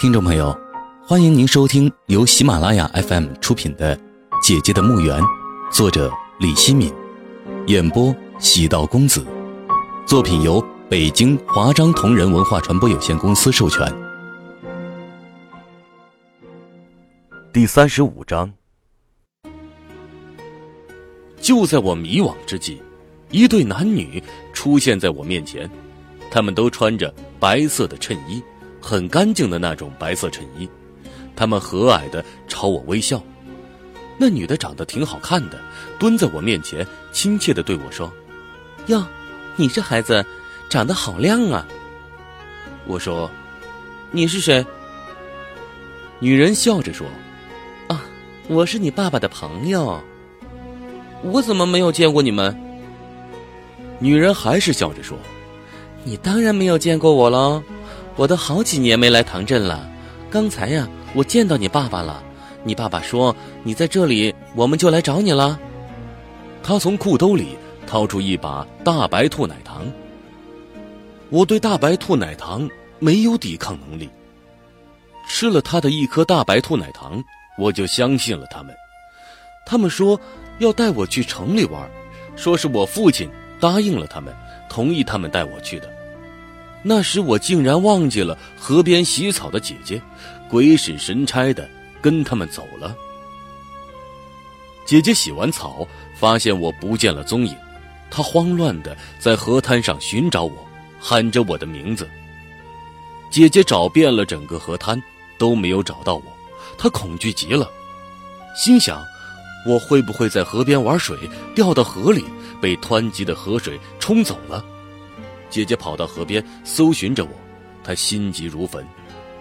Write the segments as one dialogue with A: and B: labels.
A: 听众朋友，欢迎您收听由喜马拉雅 FM 出品的《姐姐的墓园》，作者李希敏，演播喜道公子。作品由北京华章同仁文化传播有限公司授权。
B: 第三十五章。
C: 就在我迷惘之际，一对男女出现在我面前，他们都穿着白色的衬衣。很干净的那种白色衬衣，他们和蔼的朝我微笑。那女的长得挺好看的，蹲在我面前，亲切的对我说：“
D: 哟，你这孩子长得好亮啊。”
C: 我说：“
D: 你是谁？”
C: 女人笑着说：“
D: 啊，我是你爸爸的朋友。我怎么没有见过你们？”
C: 女人还是笑着说：“
D: 你当然没有见过我喽。”我都好几年没来唐镇了，刚才呀，我见到你爸爸了。你爸爸说你在这里，我们就来找你了。
C: 他从裤兜里掏出一把大白兔奶糖。我对大白兔奶糖没有抵抗能力，吃了他的一颗大白兔奶糖，我就相信了他们。他们说要带我去城里玩，说是我父亲答应了他们，同意他们带我去的。那时我竟然忘记了河边洗草的姐姐，鬼使神差的跟他们走了。姐姐洗完草，发现我不见了踪影，她慌乱的在河滩上寻找我，喊着我的名字。姐姐找遍了整个河滩，都没有找到我，她恐惧极了，心想：我会不会在河边玩水，掉到河里，被湍急的河水冲走了？姐姐跑到河边搜寻着我，她心急如焚。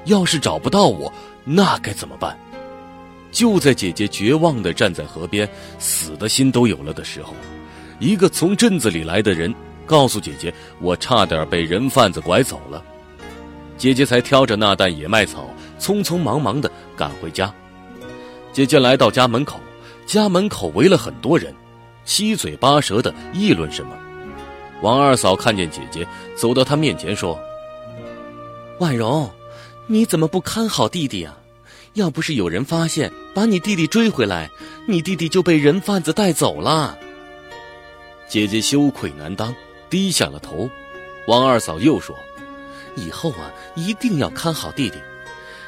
C: 要是找不到我，那该怎么办？就在姐姐绝望地站在河边，死的心都有了的时候，一个从镇子里来的人告诉姐姐，我差点被人贩子拐走了。姐姐才挑着那担野麦草，匆匆忙忙地赶回家。姐姐来到家门口，家门口围了很多人，七嘴八舌地议论什么。王二嫂看见姐姐，走到她面前说：“
D: 婉容，你怎么不看好弟弟啊？要不是有人发现，把你弟弟追回来，你弟弟就被人贩子带走了。”
C: 姐姐羞愧难当，低下了头。王二嫂又说：“
D: 以后啊，一定要看好弟弟，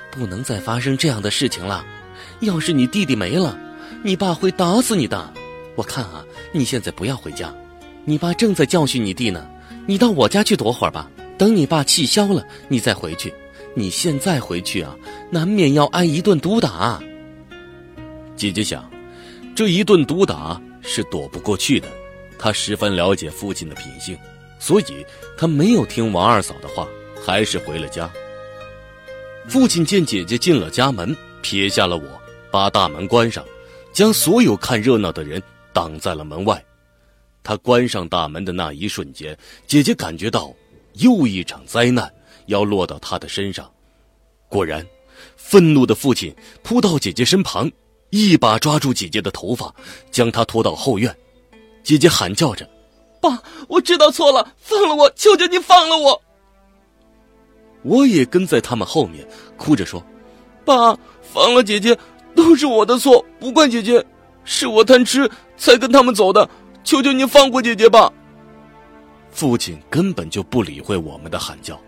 D: 不能再发生这样的事情了。要是你弟弟没了，你爸会打死你的。我看啊，你现在不要回家。”你爸正在教训你弟呢，你到我家去躲会儿吧。等你爸气消了，你再回去。你现在回去啊，难免要挨一顿毒打。
C: 姐姐想，这一顿毒打是躲不过去的。她十分了解父亲的品性，所以她没有听王二嫂的话，还是回了家。父亲见姐姐进了家门，撇下了我，把大门关上，将所有看热闹的人挡在了门外。他关上大门的那一瞬间，姐姐感觉到又一场灾难要落到她的身上。果然，愤怒的父亲扑到姐姐身旁，一把抓住姐姐的头发，将她拖到后院。姐姐喊叫着：“
D: 爸，我知道错了，放了我！求求你放了我！”
C: 我也跟在他们后面，哭着说：“
D: 爸，放了姐姐，都是我的错，不怪姐姐，是我贪吃才跟他们走的。”求求你放过姐姐吧！
C: 父亲根本就不理会我们的喊叫，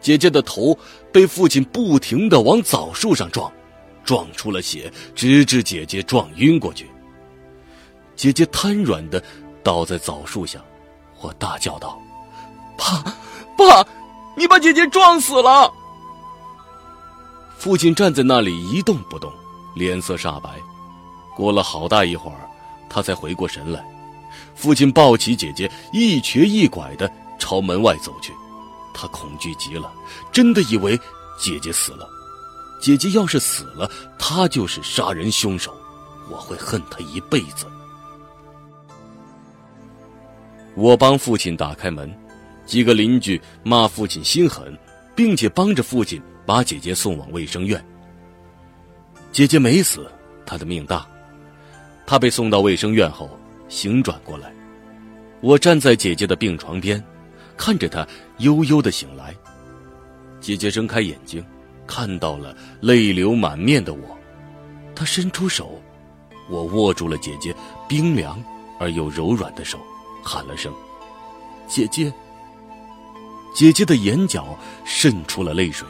C: 姐姐的头被父亲不停的往枣树上撞，撞出了血，直至姐姐撞晕过去。姐姐瘫软的倒在枣树下，我大叫道：“
D: 爸，爸，你把姐姐撞死了！”
C: 父亲站在那里一动不动，脸色煞白。过了好大一会儿，他才回过神来。父亲抱起姐姐，一瘸一拐的朝门外走去。他恐惧极了，真的以为姐姐死了。姐姐要是死了，他就是杀人凶手，我会恨他一辈子。我帮父亲打开门，几个邻居骂父亲心狠，并且帮着父亲把姐姐送往卫生院。姐姐没死，她的命大。她被送到卫生院后。醒转过来，我站在姐姐的病床边，看着她悠悠的醒来。姐姐睁开眼睛，看到了泪流满面的我，她伸出手，我握住了姐姐冰凉而又柔软的手，喊了声：“姐姐。”姐姐的眼角渗出了泪水，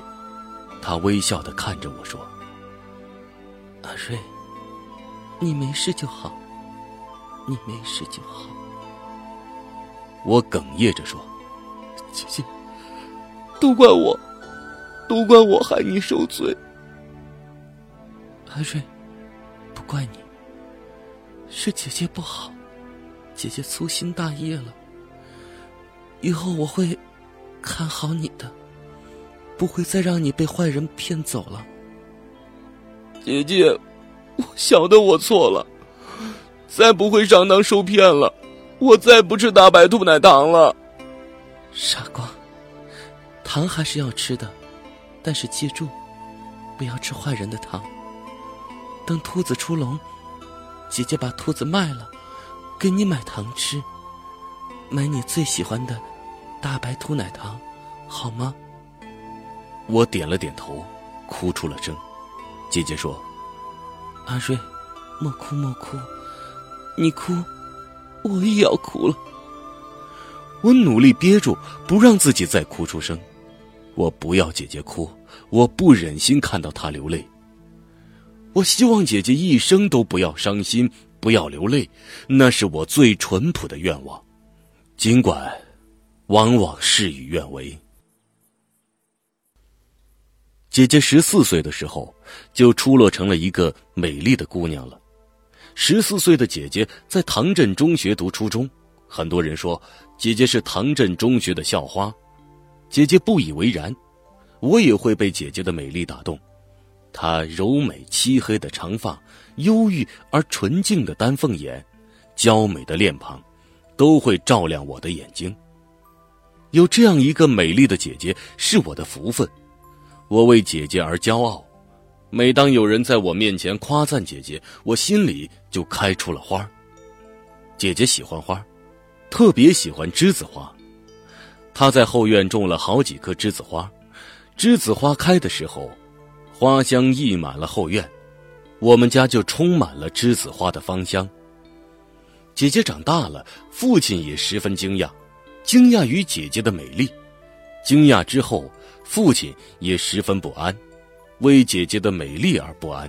C: 她微笑的看着我说：“
D: 阿瑞，你没事就好，你没事就好。”
C: 我哽咽着说：“
D: 姐姐，都怪我，都怪我害你受罪。”阿瑞，不怪你，是姐姐不好，姐姐粗心大意了。以后我会。看好你的，不会再让你被坏人骗走了。姐姐，我晓得我错了，再不会上当受骗了，我再不吃大白兔奶糖了。傻瓜，糖还是要吃的，但是记住，不要吃坏人的糖。等兔子出笼，姐姐把兔子卖了，给你买糖吃，买你最喜欢的。大白兔奶糖，好吗？
C: 我点了点头，哭出了声。姐姐说：“
D: 阿瑞，莫哭莫哭，你哭，我也要哭了。”
C: 我努力憋住，不让自己再哭出声。我不要姐姐哭，我不忍心看到她流泪。我希望姐姐一生都不要伤心，不要流泪，那是我最淳朴的愿望。尽管。往往事与愿违。姐姐十四岁的时候，就出落成了一个美丽的姑娘了。十四岁的姐姐在唐镇中学读初中，很多人说姐姐是唐镇中学的校花，姐姐不以为然。我也会被姐姐的美丽打动，她柔美漆黑的长发，忧郁而纯净的丹凤眼，娇美的脸庞，都会照亮我的眼睛。有这样一个美丽的姐姐是我的福分，我为姐姐而骄傲。每当有人在我面前夸赞姐姐，我心里就开出了花。姐姐喜欢花，特别喜欢栀子花。她在后院种了好几棵栀子花，栀子花开的时候，花香溢满了后院，我们家就充满了栀子花的芳香。姐姐长大了，父亲也十分惊讶。惊讶于姐姐的美丽，惊讶之后，父亲也十分不安，为姐姐的美丽而不安。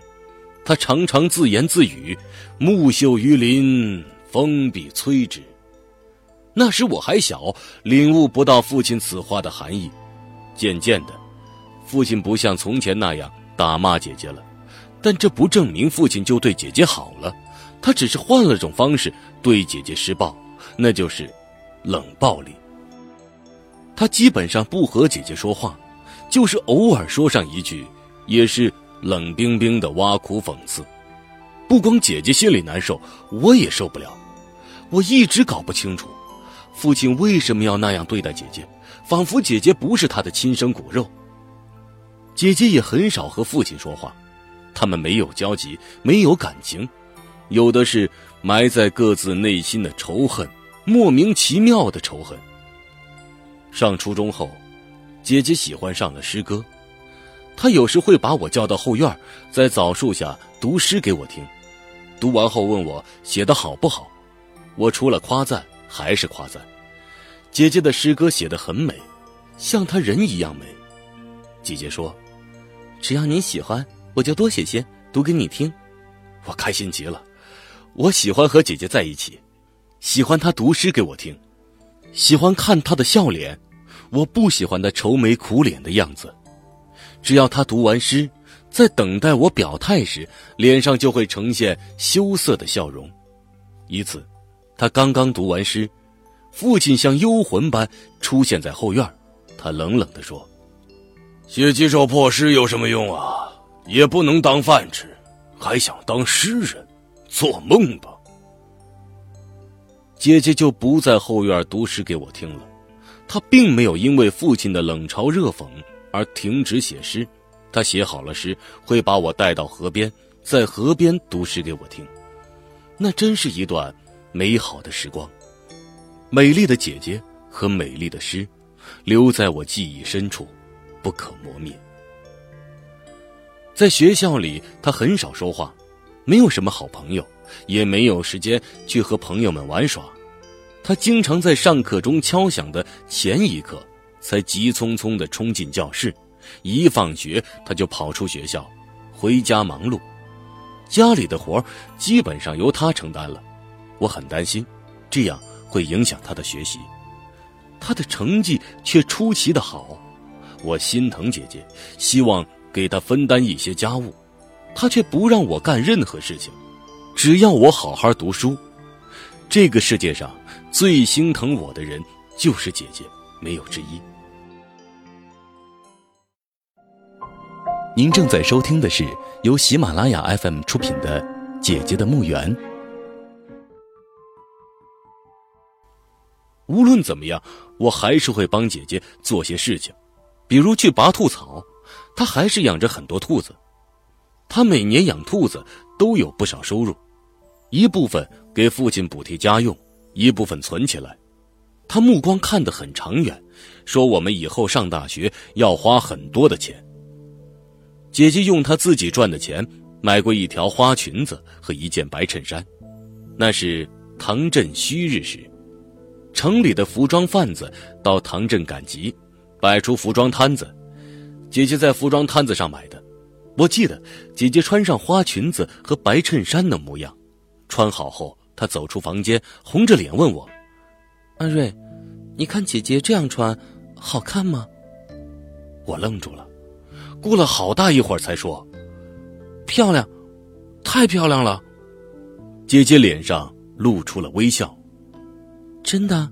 C: 他常常自言自语：“木秀于林，风必摧之。”那时我还小，领悟不到父亲此话的含义。渐渐的，父亲不像从前那样打骂姐姐了，但这不证明父亲就对姐姐好了，他只是换了种方式对姐姐施暴，那就是。冷暴力。他基本上不和姐姐说话，就是偶尔说上一句，也是冷冰冰的挖苦讽刺。不光姐姐心里难受，我也受不了。我一直搞不清楚，父亲为什么要那样对待姐姐，仿佛姐姐不是他的亲生骨肉。姐姐也很少和父亲说话，他们没有交集，没有感情，有的是埋在各自内心的仇恨。莫名其妙的仇恨。上初中后，姐姐喜欢上了诗歌，他有时会把我叫到后院，在枣树下读诗给我听，读完后问我写的好不好，我除了夸赞还是夸赞。姐姐的诗歌写得很美，像她人一样美。姐姐说：“只要你喜欢，我就多写些读给你听。”我开心极了，我喜欢和姐姐在一起。喜欢她读诗给我听，喜欢看她的笑脸，我不喜欢她愁眉苦脸的样子。只要他读完诗，在等待我表态时，脸上就会呈现羞涩的笑容。一次，他刚刚读完诗，父亲像幽魂般出现在后院，他冷冷地说：“
E: 写几首破诗有什么用啊？也不能当饭吃，还想当诗人，做梦吧！”
C: 姐姐就不在后院读诗给我听了，她并没有因为父亲的冷嘲热讽而停止写诗，他写好了诗会把我带到河边，在河边读诗给我听，那真是一段美好的时光。美丽的姐姐和美丽的诗，留在我记忆深处，不可磨灭。在学校里，他很少说话，没有什么好朋友，也没有时间去和朋友们玩耍。他经常在上课中敲响的前一刻，才急匆匆地冲进教室。一放学，他就跑出学校，回家忙碌。家里的活基本上由他承担了。我很担心，这样会影响他的学习。他的成绩却出奇的好，我心疼姐姐，希望给她分担一些家务，她却不让我干任何事情，只要我好好读书。这个世界上最心疼我的人就是姐姐，没有之一。
A: 您正在收听的是由喜马拉雅 FM 出品的《姐姐的墓园》。
C: 无论怎么样，我还是会帮姐姐做些事情，比如去拔兔草。她还是养着很多兔子，她每年养兔子都有不少收入，一部分给父亲补贴家用，一部分存起来。她目光看得很长远，说我们以后上大学要花很多的钱。姐姐用她自己赚的钱买过一条花裙子和一件白衬衫，那是唐镇虚日时。城里的服装贩子到唐镇赶集，摆出服装摊子。姐姐在服装摊子上买的。我记得姐姐穿上花裙子和白衬衫的模样。穿好后，她走出房间，红着脸问我：“
D: 安瑞，你看姐姐这样穿，好看吗？”
C: 我愣住了，过了好大一会儿才说：“
D: 漂亮，太漂亮了。”
C: 姐姐脸上露出了微笑。
D: 真的，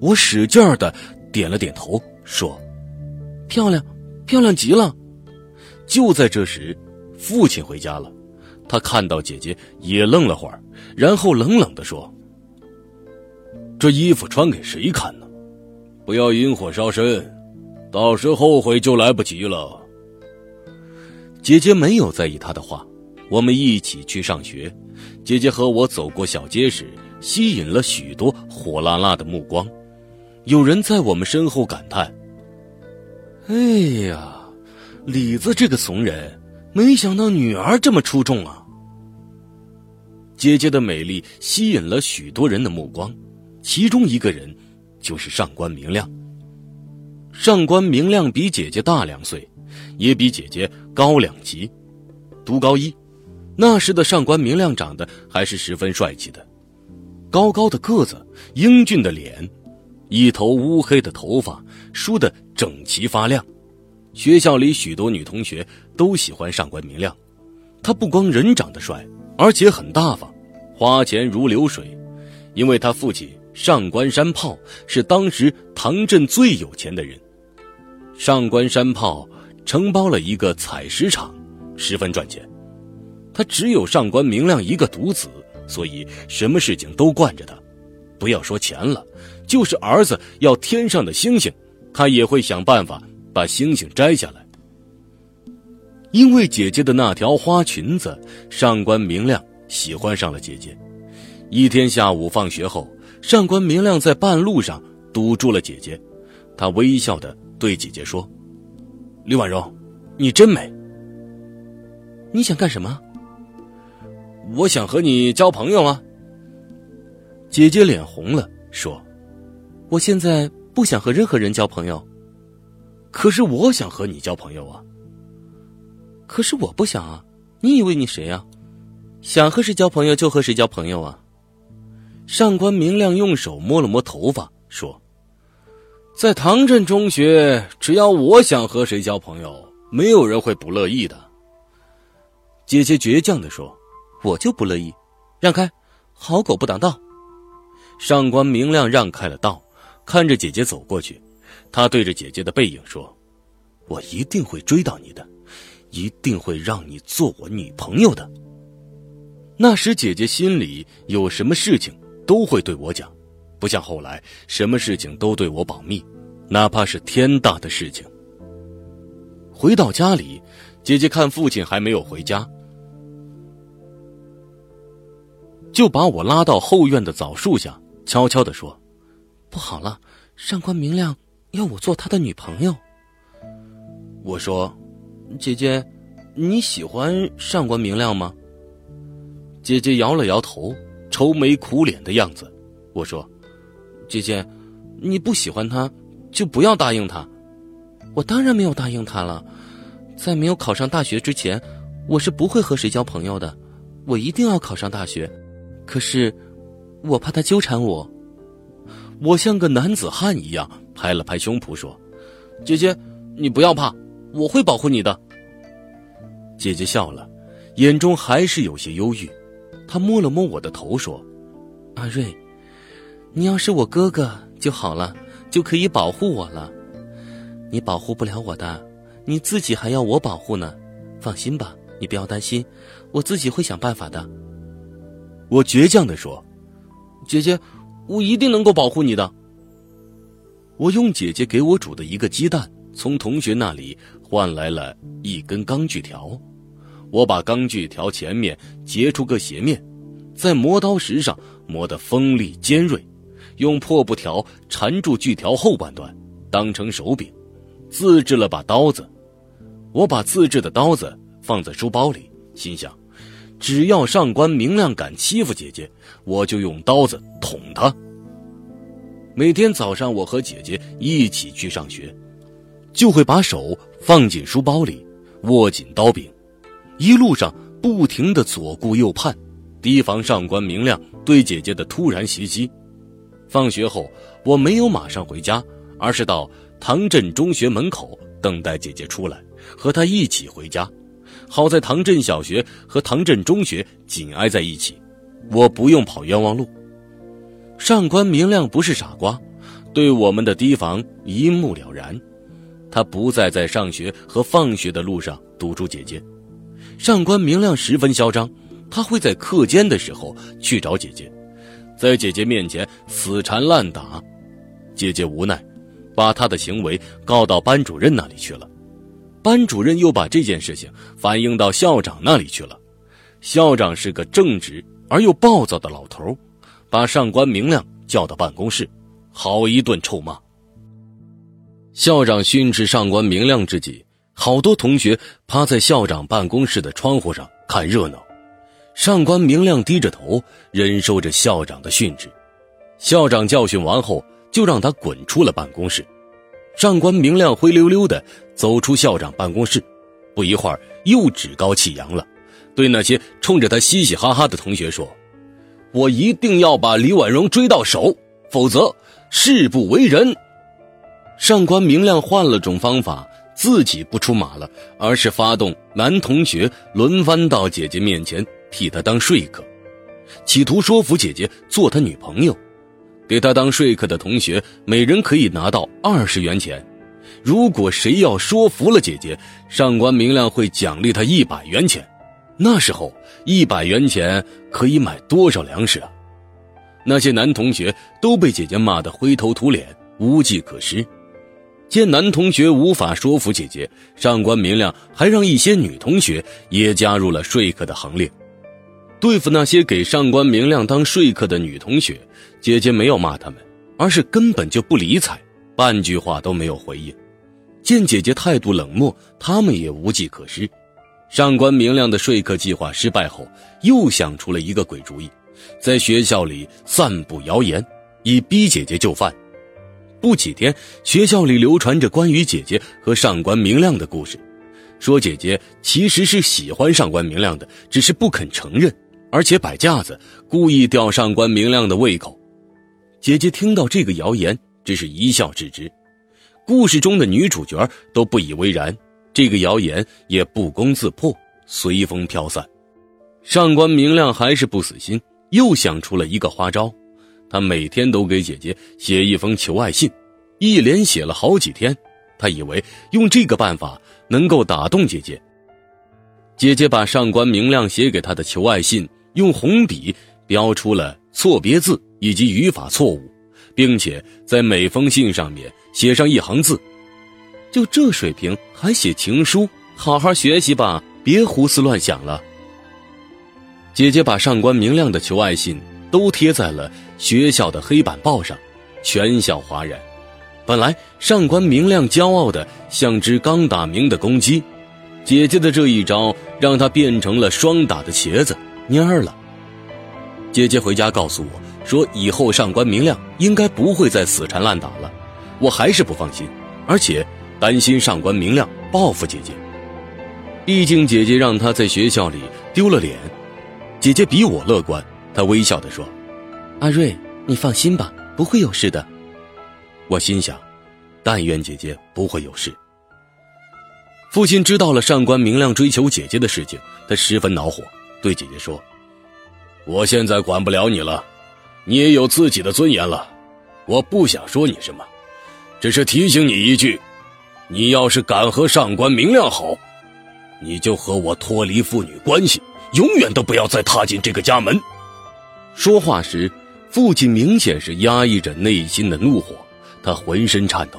C: 我使劲儿的点了点头，说：“
D: 漂亮，漂亮极了。”
C: 就在这时，父亲回家了。他看到姐姐也愣了会儿，然后冷冷的说：“这衣服穿给谁看呢？不要引火烧身，到时后悔就来不及了。”姐姐没有在意他的话。我们一起去上学，姐姐和我走过小街时。吸引了许多火辣辣的目光，有人在我们身后感叹：“哎呀，李子这个怂人，没想到女儿这么出众啊！”姐姐的美丽吸引了许多人的目光，其中一个人就是上官明亮。上官明亮比姐姐大两岁，也比姐姐高两级，读高一。那时的上官明亮长得还是十分帅气的。高高的个子，英俊的脸，一头乌黑的头发梳得整齐发亮。学校里许多女同学都喜欢上官明亮。他不光人长得帅，而且很大方，花钱如流水。因为他父亲上官山炮是当时唐镇最有钱的人。上官山炮承包了一个采石场，十分赚钱。他只有上官明亮一个独子。所以，什么事情都惯着他，不要说钱了，就是儿子要天上的星星，他也会想办法把星星摘下来。因为姐姐的那条花裙子，上官明亮喜欢上了姐姐。一天下午放学后，上官明亮在半路上堵住了姐姐，他微笑的对姐姐说：“李婉柔，你真美。
D: 你想干什么？”
C: 我想和你交朋友啊。姐姐脸红了，说：“
D: 我现在不想和任何人交朋友。
C: 可是我想和你交朋友啊。
D: 可是我不想啊！你以为你谁呀？想和谁交朋友就和谁交朋友啊！”
C: 上官明亮用手摸了摸头发，说：“在唐镇中学，只要我想和谁交朋友，没有人会不乐意的。”姐姐倔强的说。
D: 我就不乐意，让开！好狗不挡道。
C: 上官明亮让开了道，看着姐姐走过去，他对着姐姐的背影说：“我一定会追到你的，一定会让你做我女朋友的。”那时姐姐心里有什么事情都会对我讲，不像后来什么事情都对我保密，哪怕是天大的事情。回到家里，姐姐看父亲还没有回家。就把我拉到后院的枣树下，悄悄的说：“
D: 不好了，上官明亮要我做他的女朋友。”
C: 我说：“
D: 姐姐，
C: 你喜欢上官明亮吗？姐姐摇了摇头，愁眉苦脸的样子。我说：“姐姐，你不喜欢他，就不要答应他。”我当然没有答应他了，在没有考上大学之前，我是不会和谁交朋友的。我一定要考上大学，可是我怕他纠缠我。我像个男子汉一样拍了拍胸脯说：“姐姐，你不要怕，我会保护你的。”姐姐笑了，眼中还是有些忧郁。她摸了摸我的头说：“阿瑞，你要是我哥哥就好了，就可以保护我了。你保护不了我的，你自己还要我保护呢。放心吧，你不要担心，我自己会想办法的。”我倔强的说：“姐姐，我一定能够保护你的。”我用姐姐给我煮的一个鸡蛋，从同学那里换来了一根钢锯条。我把钢锯条前面截出个斜面，在磨刀石上磨得锋利尖锐，用破布条缠住锯条后半段，当成手柄，自制了把刀子。我把自制的刀子放在书包里，心想，只要上官明亮敢欺负姐姐，我就用刀子捅他。每天早上，我和姐姐一起去上学，就会把手放进书包里，握紧刀柄。一路上不停的左顾右盼，提防上官明亮对姐姐的突然袭击。放学后，我没有马上回家，而是到唐镇中学门口等待姐姐出来，和她一起回家。好在唐镇小学和唐镇中学紧挨在一起，我不用跑冤枉路。上官明亮不是傻瓜，对我们的提防一目了然。他不再在上学和放学的路上堵住姐姐。上官明亮十分嚣张，他会在课间的时候去找姐姐，在姐姐面前死缠烂打。姐姐无奈，把他的行为告到班主任那里去了。班主任又把这件事情反映到校长那里去了。校长是个正直而又暴躁的老头，把上官明亮叫到办公室，好一顿臭骂。校长训斥上官明亮之际。好多同学趴在校长办公室的窗户上看热闹，上官明亮低着头忍受着校长的训斥。校长教训完后，就让他滚出了办公室。上官明亮灰溜溜的走出校长办公室，不一会儿又趾高气扬了，对那些冲着他嘻嘻哈哈的同学说：“我一定要把李婉容追到手，否则誓不为人。”上官明亮换了种方法。自己不出马了，而是发动男同学轮番到姐姐面前替他当说客，企图说服姐姐做他女朋友。给他当说客的同学每人可以拿到二十元钱，如果谁要说服了姐姐，上官明亮会奖励他一百元钱。那时候一百元钱可以买多少粮食啊？那些男同学都被姐姐骂得灰头土脸，无计可施。见男同学无法说服姐姐，上官明亮还让一些女同学也加入了说客的行列。对付那些给上官明亮当说客的女同学，姐姐没有骂他们，而是根本就不理睬，半句话都没有回应。见姐姐态度冷漠，他们也无计可施。上官明亮的说客计划失败后，又想出了一个鬼主意，在学校里散布谣言，以逼姐姐就范。不几天，学校里流传着关于姐姐和上官明亮的故事，说姐姐其实是喜欢上官明亮的，只是不肯承认，而且摆架子，故意吊上官明亮的胃口。姐姐听到这个谣言，只是一笑置之。故事中的女主角都不以为然，这个谣言也不攻自破，随风飘散。上官明亮还是不死心，又想出了一个花招。他每天都给姐姐写一封求爱信，一连写了好几天。他以为用这个办法能够打动姐姐。姐姐把上官明亮写给她的求爱信用红笔标出了错别字以及语法错误，并且在每封信上面写上一行字：“就这水平还写情书，好好学习吧，别胡思乱想了。”姐姐把上官明亮的求爱信都贴在了。学校的黑板报上，全校哗然。本来上官明亮骄傲的像只刚打鸣的公鸡，姐姐的这一招让他变成了霜打的茄子蔫儿了。姐姐回家告诉我说，以后上官明亮应该不会再死缠烂打了。我还是不放心，而且担心上官明亮报复姐姐。毕竟姐姐让他在学校里丢了脸。姐姐比我乐观，她微笑地说：“
D: 阿瑞，你放心吧，不会有事的。”
C: 我心想，但愿姐姐不会有事。父亲知道了上官明亮追求姐姐的事情，他十分恼火，对姐姐说：“我现在管不了你了，你也有自己的尊严了。我不想说你什么，只是提醒你一句：你要是敢和上官明亮好，你就和我脱离父女关系，永远都不要再踏进这个家门。”说话时，父亲明显是压抑着内心的怒火，他浑身颤抖。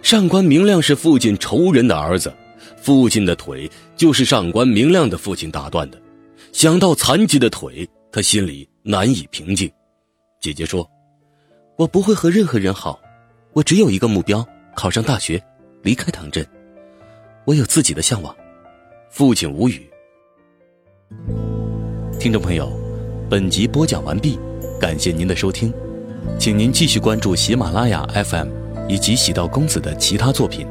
C: 上官明亮是父亲仇人的儿子。父亲的腿就是上官明亮的父亲打断的，想到残疾的腿，他心里难以平静。姐姐说：“
D: 我不会和任何人好，我只有一个目标，考上大学，离开唐镇。我有自己的向往。”
C: 父亲无语。
A: 听众朋友，本集播讲完毕，感谢您的收听，请您继续关注喜马拉雅 FM 以及喜道公子的其他作品。